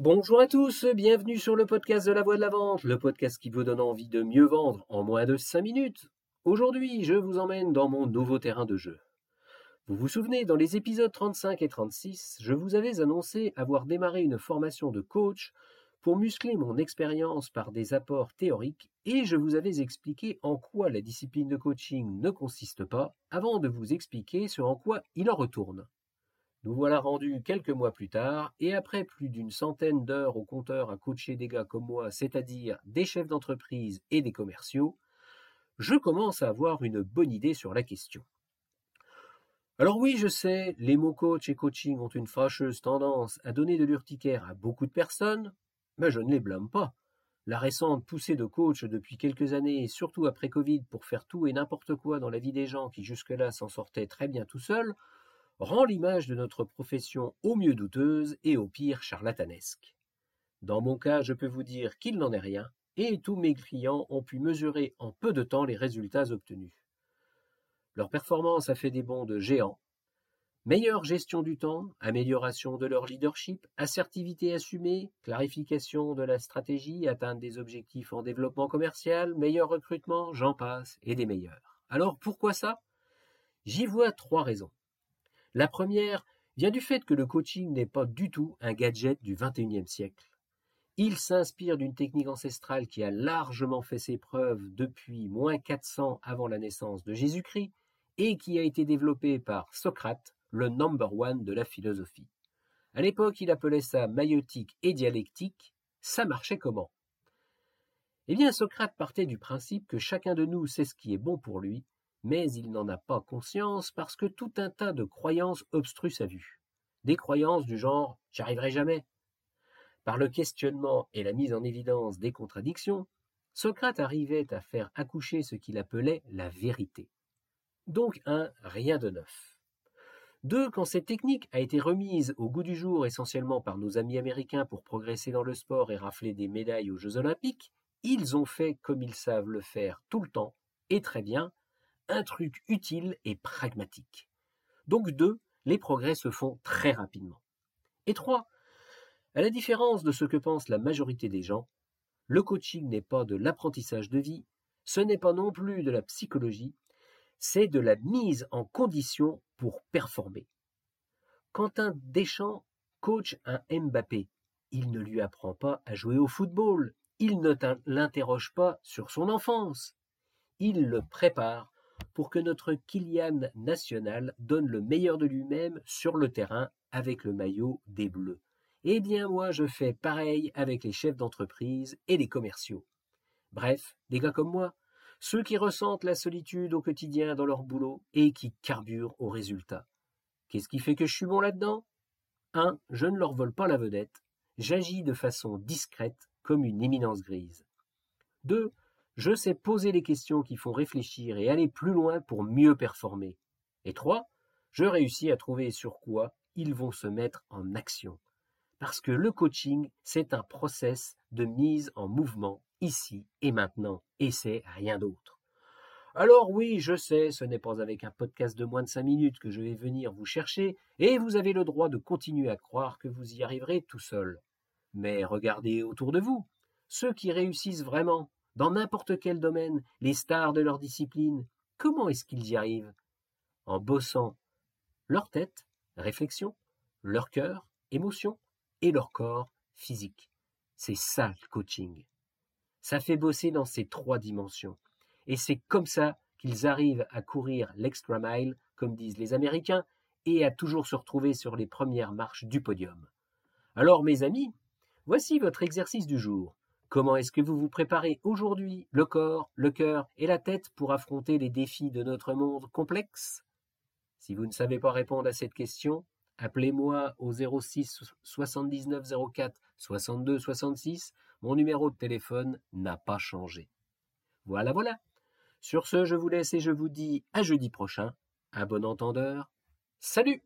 Bonjour à tous, bienvenue sur le podcast de la voix de la vente, le podcast qui vous donne envie de mieux vendre en moins de 5 minutes. Aujourd'hui, je vous emmène dans mon nouveau terrain de jeu. Vous vous souvenez, dans les épisodes 35 et 36, je vous avais annoncé avoir démarré une formation de coach pour muscler mon expérience par des apports théoriques et je vous avais expliqué en quoi la discipline de coaching ne consiste pas avant de vous expliquer ce en quoi il en retourne. Nous voilà rendus quelques mois plus tard, et après plus d'une centaine d'heures au compteur à coacher des gars comme moi, c'est-à-dire des chefs d'entreprise et des commerciaux, je commence à avoir une bonne idée sur la question. Alors oui, je sais, les mots coach et coaching ont une fâcheuse tendance à donner de l'urticaire à beaucoup de personnes, mais je ne les blâme pas. La récente poussée de coach depuis quelques années, surtout après Covid, pour faire tout et n'importe quoi dans la vie des gens qui jusque-là s'en sortaient très bien tout seuls, rend l'image de notre profession au mieux douteuse et au pire charlatanesque. Dans mon cas, je peux vous dire qu'il n'en est rien, et tous mes clients ont pu mesurer en peu de temps les résultats obtenus. Leur performance a fait des bonds de géants. Meilleure gestion du temps, amélioration de leur leadership, assertivité assumée, clarification de la stratégie, atteinte des objectifs en développement commercial, meilleur recrutement, j'en passe, et des meilleurs. Alors pourquoi ça? J'y vois trois raisons. La première vient du fait que le coaching n'est pas du tout un gadget du XXIe siècle. Il s'inspire d'une technique ancestrale qui a largement fait ses preuves depuis moins 400 avant la naissance de Jésus-Christ et qui a été développée par Socrate, le number one de la philosophie. À l'époque, il appelait ça maïotique et dialectique. Ça marchait comment? Eh bien, Socrate partait du principe que chacun de nous sait ce qui est bon pour lui mais il n'en a pas conscience parce que tout un tas de croyances obstruent sa vue. Des croyances du genre j'y arriverai jamais. Par le questionnement et la mise en évidence des contradictions, Socrate arrivait à faire accoucher ce qu'il appelait la vérité. Donc un rien de neuf. Deux, quand cette technique a été remise au goût du jour essentiellement par nos amis américains pour progresser dans le sport et rafler des médailles aux Jeux olympiques, ils ont fait comme ils savent le faire tout le temps, et très bien, un truc utile et pragmatique. Donc deux, les progrès se font très rapidement. Et trois, à la différence de ce que pense la majorité des gens, le coaching n'est pas de l'apprentissage de vie, ce n'est pas non plus de la psychologie, c'est de la mise en condition pour performer. Quand un Deschamps coach un Mbappé, il ne lui apprend pas à jouer au football, il ne l'interroge pas sur son enfance, il le prépare pour que notre Kylian national donne le meilleur de lui-même sur le terrain avec le maillot des Bleus. Eh bien moi je fais pareil avec les chefs d'entreprise et les commerciaux. Bref, des gars comme moi, ceux qui ressentent la solitude au quotidien dans leur boulot et qui carburent au résultat. Qu'est-ce qui fait que je suis bon là-dedans? 1. Je ne leur vole pas la vedette. J'agis de façon discrète comme une éminence grise. 2. Je sais poser les questions qui font réfléchir et aller plus loin pour mieux performer. Et trois, je réussis à trouver sur quoi ils vont se mettre en action. Parce que le coaching, c'est un process de mise en mouvement ici et maintenant, et c'est rien d'autre. Alors oui, je sais, ce n'est pas avec un podcast de moins de cinq minutes que je vais venir vous chercher, et vous avez le droit de continuer à croire que vous y arriverez tout seul. Mais regardez autour de vous, ceux qui réussissent vraiment, dans n'importe quel domaine, les stars de leur discipline, comment est-ce qu'ils y arrivent? En bossant leur tête, réflexion, leur cœur, émotion, et leur corps, physique. C'est ça le coaching. Ça fait bosser dans ces trois dimensions. Et c'est comme ça qu'ils arrivent à courir l'extra mile, comme disent les Américains, et à toujours se retrouver sur les premières marches du podium. Alors mes amis, voici votre exercice du jour. Comment est-ce que vous vous préparez aujourd'hui le corps, le cœur et la tête pour affronter les défis de notre monde complexe? Si vous ne savez pas répondre à cette question, appelez-moi au 06 79 04 62 66. Mon numéro de téléphone n'a pas changé. Voilà, voilà. Sur ce, je vous laisse et je vous dis à jeudi prochain. Un bon entendeur. Salut